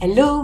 Hello,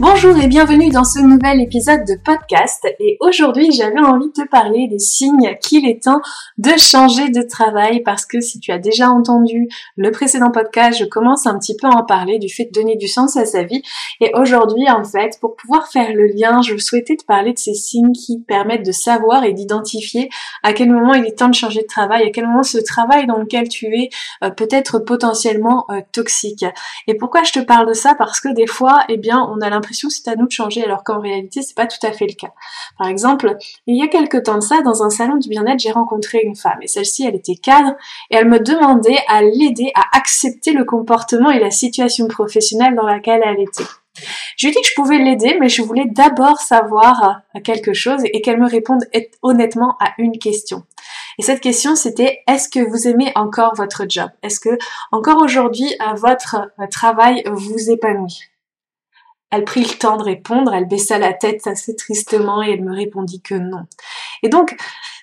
Bonjour et bienvenue dans ce nouvel épisode de podcast. Et aujourd'hui j'avais envie de te parler des signes qu'il est temps de changer de travail parce que si tu as déjà entendu le précédent podcast je commence un petit peu à en parler du fait de donner du sens à sa vie. Et aujourd'hui en fait pour pouvoir faire le lien je souhaitais te parler de ces signes qui permettent de savoir et d'identifier à quel moment il est temps de changer de travail, à quel moment ce travail dans lequel tu es euh, peut être potentiellement euh, toxique. Et pourquoi je te parle de ça? Parce que des fois eh bien on a l'impression c'est à nous de changer alors qu'en réalité c'est pas tout à fait le cas. Par exemple, il y a quelques temps de ça, dans un salon du bien-être, j'ai rencontré une femme et celle-ci elle était cadre et elle me demandait à l'aider à accepter le comportement et la situation professionnelle dans laquelle elle était. Je lui ai dit que je pouvais l'aider, mais je voulais d'abord savoir quelque chose et qu'elle me réponde honnêtement à une question. Et cette question, c'était est-ce que vous aimez encore votre job? Est-ce que encore aujourd'hui votre travail vous épanouit? Elle prit le temps de répondre, elle baissa la tête assez tristement et elle me répondit que non. Et donc,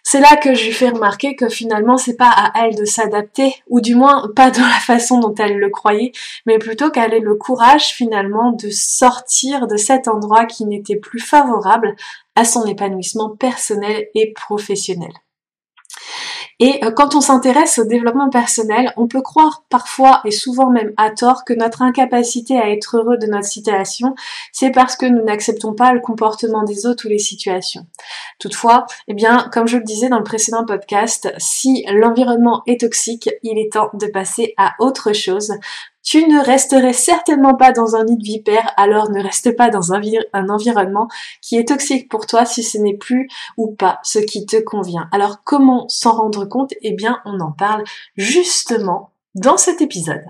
c'est là que je lui fais remarquer que finalement c'est pas à elle de s'adapter, ou du moins pas de la façon dont elle le croyait, mais plutôt qu'elle ait le courage finalement de sortir de cet endroit qui n'était plus favorable à son épanouissement personnel et professionnel. Et euh, quand on s'intéresse au développement personnel, on peut croire parfois et souvent même à tort que notre incapacité à être heureux de notre situation, c'est parce que nous n'acceptons pas le comportement des autres ou les situations. Toutefois, eh bien, comme je le disais dans le précédent podcast, si l'environnement est toxique, il est temps de passer à autre chose tu ne resterais certainement pas dans un nid de vipère, alors ne reste pas dans un, un, environnement qui est toxique pour toi si ce n'est plus ou pas ce qui te convient. Alors comment s'en rendre compte? Eh bien, on en parle justement dans cet épisode.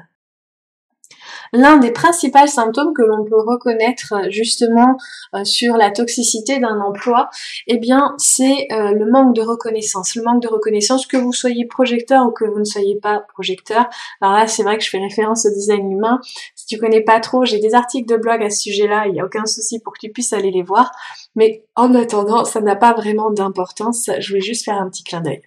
L'un des principaux symptômes que l'on peut reconnaître euh, justement euh, sur la toxicité d'un emploi, eh bien, c'est euh, le manque de reconnaissance. Le manque de reconnaissance, que vous soyez projecteur ou que vous ne soyez pas projecteur. Alors là, c'est vrai que je fais référence au design humain. Si tu connais pas trop, j'ai des articles de blog à ce sujet-là. Il n'y a aucun souci pour que tu puisses aller les voir. Mais en attendant, ça n'a pas vraiment d'importance. Je vais juste faire un petit clin d'œil.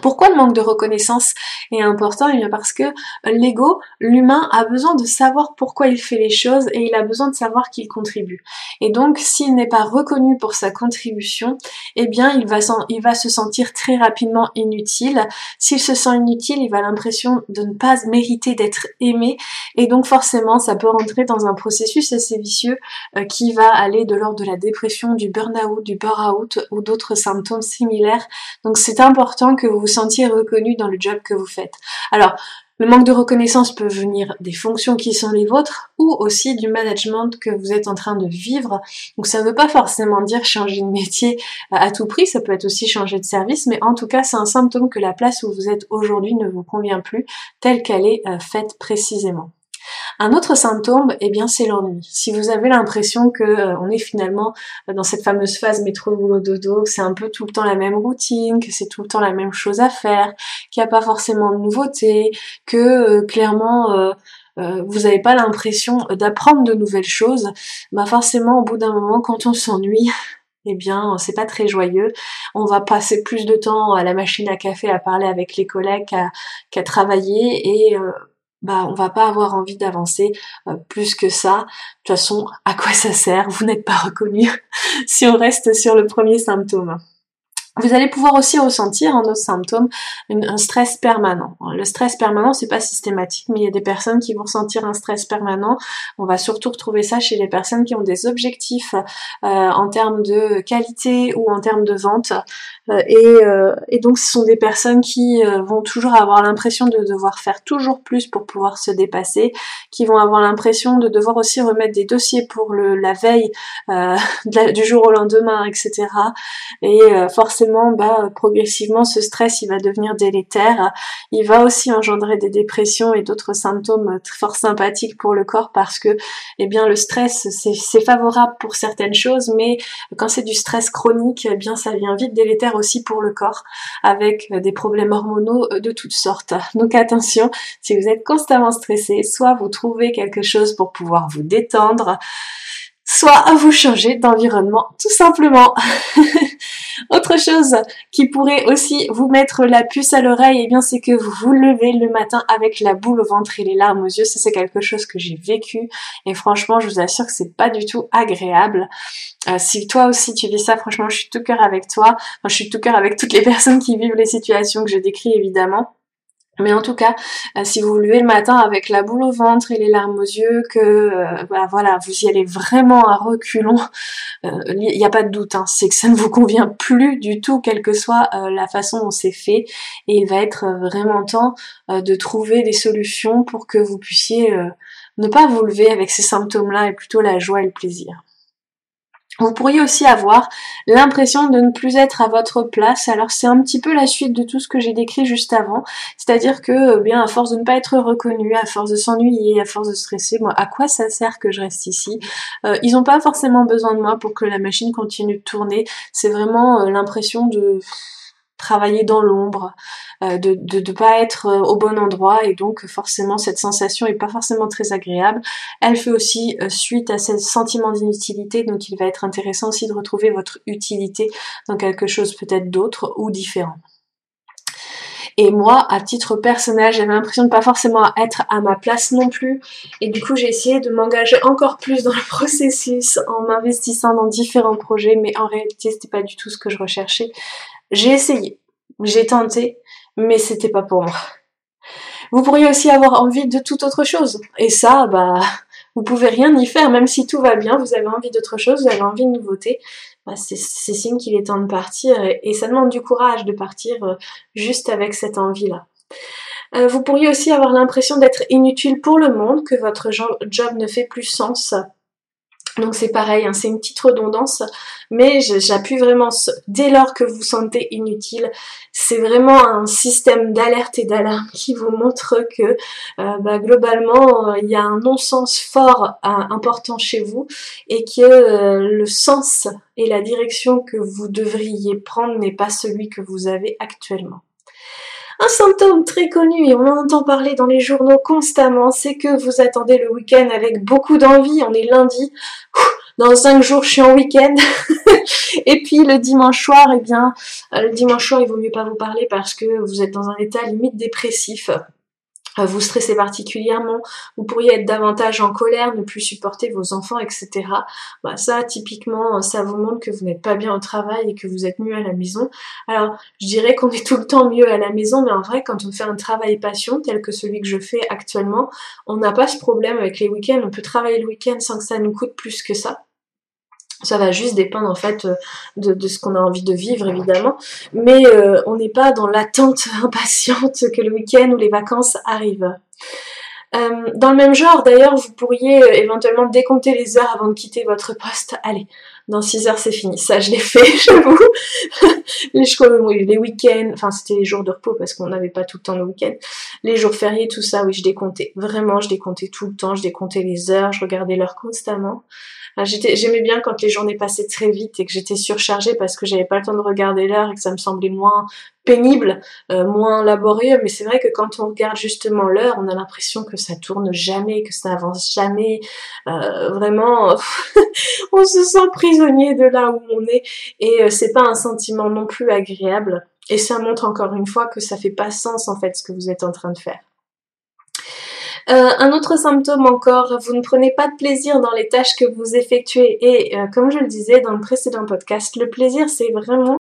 Pourquoi le manque de reconnaissance est important? Eh bien parce que l'ego, l'humain, a besoin de savoir pourquoi il fait les choses et il a besoin de savoir qu'il contribue. Et donc, s'il n'est pas reconnu pour sa contribution, eh bien, il va, se sentir très rapidement inutile. S'il se sent inutile, il va l'impression de ne pas mériter d'être aimé et donc forcément, ça peut rentrer dans un processus assez vicieux euh, qui va aller de l'ordre de la dépression, du burn-out, du burn-out ou d'autres symptômes similaires. Donc, c'est important que vous vous sentiez reconnu dans le job que vous faites. Alors, le manque de reconnaissance peut venir des fonctions qui sont les vôtres ou aussi du management que vous êtes en train de vivre. Donc ça ne veut pas forcément dire changer de métier à tout prix, ça peut être aussi changer de service, mais en tout cas c'est un symptôme que la place où vous êtes aujourd'hui ne vous convient plus telle qu'elle est euh, faite précisément. Un autre symptôme, eh bien, c'est l'ennui. Si vous avez l'impression que euh, on est finalement euh, dans cette fameuse phase métro boulot dodo, que c'est un peu tout le temps la même routine, que c'est tout le temps la même chose à faire, qu'il n'y a pas forcément de nouveautés, que euh, clairement vous n'avez pas l'impression d'apprendre de nouvelles choses, bah forcément au bout d'un moment quand on s'ennuie, eh bien, c'est pas très joyeux. On va passer plus de temps à la machine à café à parler avec les collègues qu'à travailler et bah on va pas avoir envie d'avancer euh, plus que ça. De toute façon, à quoi ça sert? Vous n'êtes pas reconnu si on reste sur le premier symptôme. Vous allez pouvoir aussi ressentir en nos symptômes un stress permanent. Le stress permanent, c'est pas systématique, mais il y a des personnes qui vont ressentir un stress permanent. On va surtout retrouver ça chez les personnes qui ont des objectifs euh, en termes de qualité ou en termes de vente. Euh, et, euh, et, donc, ce sont des personnes qui vont toujours avoir l'impression de devoir faire toujours plus pour pouvoir se dépasser, qui vont avoir l'impression de devoir aussi remettre des dossiers pour le, la veille du jour au lendemain, etc. Et forcément bah, progressivement, ce stress, il va devenir délétère. Il va aussi engendrer des dépressions et d'autres symptômes fort sympathiques pour le corps parce que, eh bien, le stress, c'est favorable pour certaines choses, mais quand c'est du stress chronique, eh bien, ça vient vite délétère aussi pour le corps avec des problèmes hormonaux de toutes sortes. Donc attention, si vous êtes constamment stressé, soit vous trouvez quelque chose pour pouvoir vous détendre, soit vous changer d'environnement tout simplement. Autre chose qui pourrait aussi vous mettre la puce à l'oreille, et eh bien c'est que vous vous levez le matin avec la boule au ventre et les larmes aux yeux. Ça c'est quelque chose que j'ai vécu et franchement je vous assure que c'est pas du tout agréable. Euh, si toi aussi tu vis ça, franchement je suis tout cœur avec toi. je suis tout cœur avec toutes les personnes qui vivent les situations que je décris évidemment. Mais en tout cas, euh, si vous vous levez le matin avec la boule au ventre et les larmes aux yeux, que euh, bah, voilà, vous y allez vraiment à reculons, il euh, n'y a pas de doute, hein, c'est que ça ne vous convient plus du tout, quelle que soit la façon dont c'est fait. Et il va être vraiment temps de trouver des solutions pour que vous puissiez ne pas vous lever avec ces symptômes-là et plutôt la joie et le plaisir. Vous pourriez aussi avoir l'impression de ne plus être à votre place. Alors c'est un petit peu la suite de tout ce que j'ai décrit juste avant. C'est-à-dire que, euh, bien, à force de ne pas être reconnu, à force de s'ennuyer, à force de stresser, moi, à quoi ça sert que je reste ici? Euh, Ils n'ont pas forcément besoin de moi pour que la machine continue de tourner. C'est vraiment euh, l'impression de travailler dans l'ombre, euh, de ne pas être euh, au bon endroit et donc forcément cette sensation est pas forcément très agréable. Elle fait aussi euh, suite à ce sentiment d'inutilité donc il va être intéressant aussi de retrouver votre utilité dans quelque chose peut-être d'autre ou différent. Et moi, à titre personnel, j'avais l'impression de pas forcément être à ma place non plus. Et du coup, j'ai essayé de m'engager encore plus dans le processus en m'investissant dans différents projets, mais en réalité, c'était pas du tout ce que je recherchais. J'ai essayé, j'ai tenté, mais c'était pas pour moi. Vous pourriez aussi avoir envie de toute autre chose. Et ça, bah, vous pouvez rien y faire, même si tout va bien, vous avez envie d'autre chose, vous avez envie de nouveauté. Bah, c'est signe qu'il est temps de partir et, ça demande du courage de partir euh, juste avec cette envie-là. Euh, vous pourriez aussi avoir l'impression d'être inutile pour le monde, que votre job ne fait plus sens donc c'est pareil, hein, c'est une petite redondance, mais j'appuie vraiment, dès lors que vous sentez inutile, c'est vraiment un système d'alerte et d'alarme qui vous montre que euh, bah, globalement, il y a un non-sens fort euh, important chez vous et que euh, le sens et la direction que vous devriez prendre n'est pas celui que vous avez actuellement. Un symptôme très connu et on en entend parler dans les journaux constamment, c'est que vous attendez le week-end avec beaucoup d'envie. On est lundi. Dans cinq jours, je suis en week-end. et puis le dimanche soir, eh bien, le dimanche soir, il vaut mieux pas vous parler parce que vous êtes dans un état limite dépressif. Vous stressez particulièrement, vous pourriez être davantage en colère, ne plus supporter vos enfants, etc. Bah ça, typiquement, ça vous montre que vous n'êtes pas bien au travail et que vous êtes mieux à la maison. Alors, je dirais qu'on est tout le temps mieux à la maison, mais en vrai, quand on fait un travail passion tel que celui que je fais actuellement, on n'a pas ce problème avec les week-ends. On peut travailler le week-end sans que ça nous coûte plus que ça. Ça va juste dépendre en fait euh, de, ce qu'on a envie de vivre évidemment, mais euh, on n'est pas dans l'attente impatiente que le week-end ou les vacances arrivent. Euh, dans le même genre, d'ailleurs, vous pourriez éventuellement décompter les heures avant de quitter votre poste. Allez, dans 6 heures c'est fini. Ça, je l'ai fait, j'avoue. les, les week-ends, enfin c'était les jours de repos parce qu'on n'avait pas tout le temps le week-end. Les jours fériés, tout ça, oui, je décomptais. Vraiment, je décomptais tout le temps. Je décomptais les heures, je regardais l'heure constamment. J'aimais bien quand les journées passaient très vite et que j'étais surchargée parce que j'avais pas le temps de regarder l'heure et que ça me semblait moins pénible, euh, moins laborieux. Mais c'est vrai que quand on regarde justement l'heure, on a l'impression que ça tourne jamais, que ça avance jamais. Euh, vraiment, on se sent prisonnier de là où on est et euh, c'est pas un sentiment non plus agréable. Et ça montre encore une fois que ça fait pas sens en fait ce que vous êtes en train de faire. Euh, un autre symptôme encore, vous ne prenez pas de plaisir dans les tâches que vous effectuez. Et euh, comme je le disais dans le précédent podcast, le plaisir c'est vraiment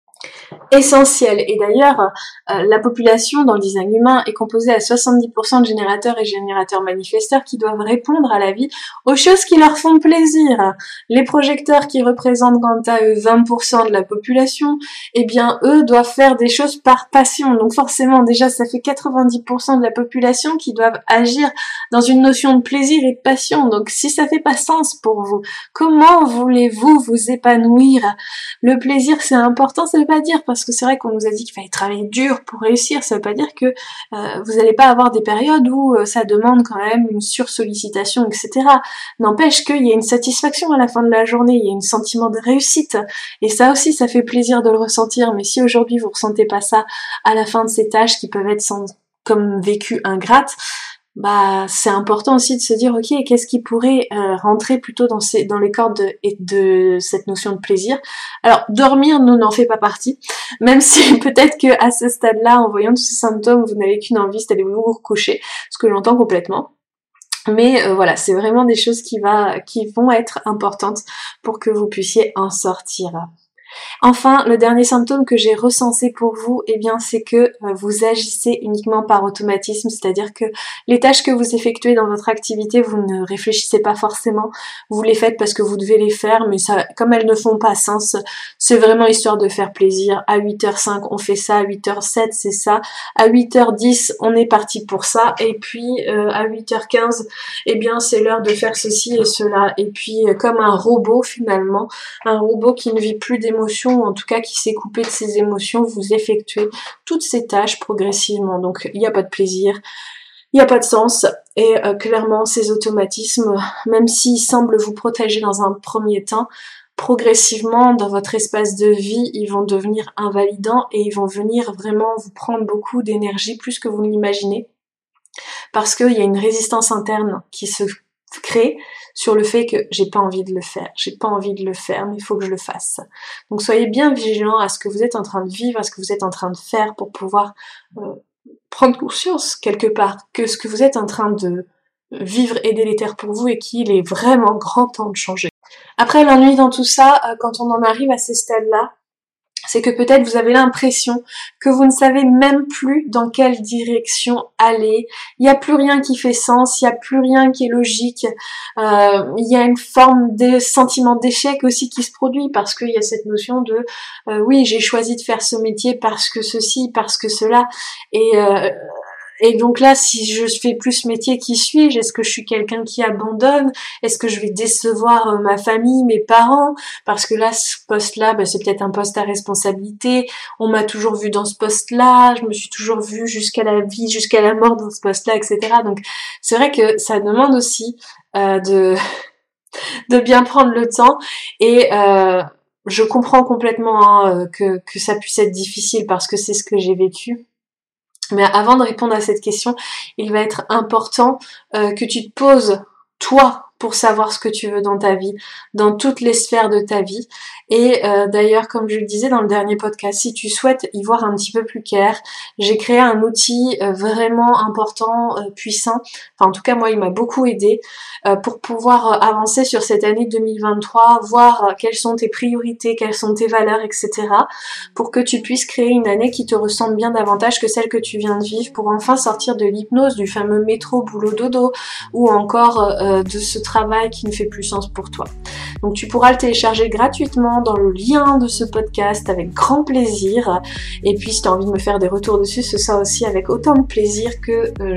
essentiel. Et d'ailleurs, euh, la population dans le design humain est composée à 70% de générateurs et générateurs manifesteurs qui doivent répondre à la vie aux choses qui leur font plaisir. Les projecteurs qui représentent quant à eux 20% de la population, eh bien eux doivent faire des choses par passion. Donc forcément déjà ça fait 90% de la population qui doivent agir dans une notion de plaisir et de passion. Donc si ça fait pas sens pour vous, comment voulez-vous vous épanouir? Le plaisir c'est important, ça veut pas dire parce que c'est vrai qu'on nous a dit qu'il fallait travailler dur pour réussir, ça veut pas dire que euh, vous n'allez pas avoir des périodes où euh, ça demande quand même une sursollicitation, etc. N'empêche qu'il y a une satisfaction à la fin de la journée, il y a un sentiment de réussite, et ça aussi, ça fait plaisir de le ressentir. Mais si aujourd'hui vous ressentez pas ça à la fin de ces tâches qui peuvent être comme vécu ingrates, bah c'est important aussi de se dire ok qu'est-ce qui pourrait euh, rentrer plutôt dans ces dans les cordes de, de cette notion de plaisir? Alors dormir nous n'en fait pas partie même si peut-être que à ce stade-là en voyant tous ces symptômes vous n'avez qu'une envie c'est d'aller vous recoucher ce que j'entends complètement mais euh, voilà, c'est vraiment des choses qui, va, qui vont être importantes pour que vous puissiez en sortir. Enfin, le dernier symptôme que j'ai recensé pour vous, eh bien, c'est que euh, vous agissez uniquement par automatisme, c'est-à-dire que les tâches que vous effectuez dans votre activité, vous ne réfléchissez pas forcément, vous les faites parce que vous devez les faire, mais ça, comme elles ne font pas sens, c'est vraiment histoire de faire plaisir. À 8h05, on fait ça, à 8h07, c'est ça, à 8h10, on est parti pour ça, et puis euh, à 8h15, eh bien, c'est l'heure de faire ceci et cela, et puis euh, comme un robot finalement, un robot qui ne vit plus d'émotions en tout cas qui s'est coupé de ses émotions, vous effectuez toutes ces tâches progressivement. Donc il n'y a pas de plaisir, il n'y a pas de sens. Et euh, clairement, ces automatismes, même s'ils semblent vous protéger dans un premier temps, progressivement dans votre espace de vie, ils vont devenir invalidants et ils vont venir vraiment vous prendre beaucoup d'énergie plus que vous ne l'imaginez. Parce qu'il y a une résistance interne qui se crée sur le fait que j'ai pas envie de le faire, j'ai pas envie de le faire, mais il faut que je le fasse. Donc soyez bien vigilants à ce que vous êtes en train de vivre, à ce que vous êtes en train de faire pour pouvoir euh, prendre conscience quelque part que ce que vous êtes en train de vivre est délétère pour vous et qu'il est vraiment grand temps de changer. Après l'ennui dans tout ça, euh, quand on en arrive à ces stades-là, c'est que peut-être vous avez l'impression que vous ne savez même plus dans quelle direction aller. Il n'y a plus rien qui fait sens, il n'y a plus rien qui est logique. Euh, il y a une forme de sentiment d'échec aussi qui se produit parce qu'il y a cette notion de euh, oui j'ai choisi de faire ce métier parce que ceci, parce que cela. Et euh, et donc là, si je fais plus ce métier, qui suis-je? Est-ce que je suis quelqu'un qui abandonne? Est-ce que je vais décevoir euh, ma famille, mes parents? Parce que là, ce poste-là, bah, c'est peut-être un poste à responsabilité. On m'a toujours vu dans ce poste-là. Je me suis toujours vue jusqu'à la vie, jusqu'à la mort dans ce poste-là, etc. Donc c'est vrai que ça demande aussi euh, de de bien prendre le temps et euh, je comprends complètement hein, que, que ça puisse être difficile parce que c'est ce que j'ai vécu. Mais avant de répondre à cette question, il va être important euh, que tu te poses, toi, pour savoir ce que tu veux dans ta vie, dans toutes les sphères de ta vie. Et euh, d'ailleurs, comme je le disais dans le dernier podcast, si tu souhaites y voir un petit peu plus clair, j'ai créé un outil euh, vraiment important, euh, puissant. Enfin, en tout cas, moi, il m'a beaucoup aidé pour pouvoir avancer sur cette année 2023, voir quelles sont tes priorités, quelles sont tes valeurs, etc. Pour que tu puisses créer une année qui te ressemble bien davantage que celle que tu viens de vivre, pour enfin sortir de l'hypnose, du fameux métro boulot dodo, ou encore de ce travail qui ne fait plus sens pour toi. Donc tu pourras le télécharger gratuitement dans le lien de ce podcast avec grand plaisir. Et puis si tu as envie de me faire des retours dessus, ce sera aussi avec autant de plaisir que euh,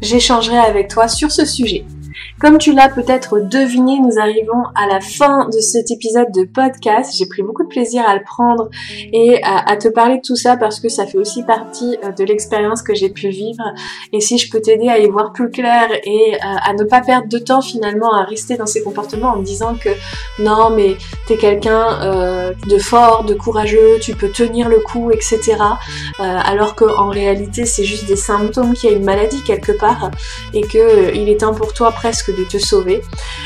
j'échangerai avec toi sur ce sujet. Comme tu l'as peut-être deviné, nous arrivons à la fin de cet épisode de podcast. J'ai pris beaucoup de plaisir à le prendre et à, te parler de tout ça parce que ça fait aussi partie euh, de l'expérience que j'ai pu vivre. Et si je peux t'aider à y voir plus clair et euh, à ne pas perdre de temps finalement à rester dans ces comportements en me disant que non mais t'es quelqu'un euh, de fort, de courageux, tu peux tenir le coup, etc. alors qu'en réalité c'est juste des symptômes qu'il y a une maladie quelque part et que il est temps pour toi presque de te sauver.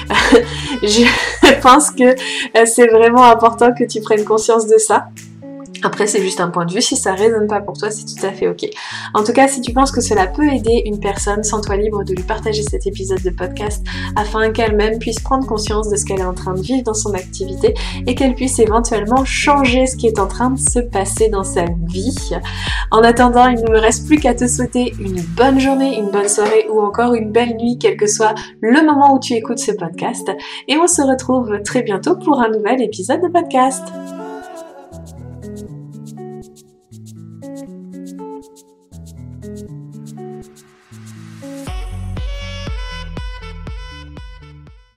je pense que euh, c'est vraiment important que tu prennes conscience de ça. Après, c'est juste un point de vue. Si ça résonne pas pour toi, c'est tout à fait ok. En tout cas, si tu penses que cela peut aider une personne, sens-toi libre de lui partager cet épisode de podcast afin qu'elle-même puisse prendre conscience de ce qu'elle est en train de vivre dans son activité et qu'elle puisse éventuellement changer ce qui est en train de se passer dans sa vie. En attendant, il ne me reste plus qu'à te souhaiter une bonne journée, une bonne soirée ou encore une belle nuit, quel que soit le moment où tu écoutes ce podcast. Et on se retrouve très bientôt pour un nouvel épisode de podcast.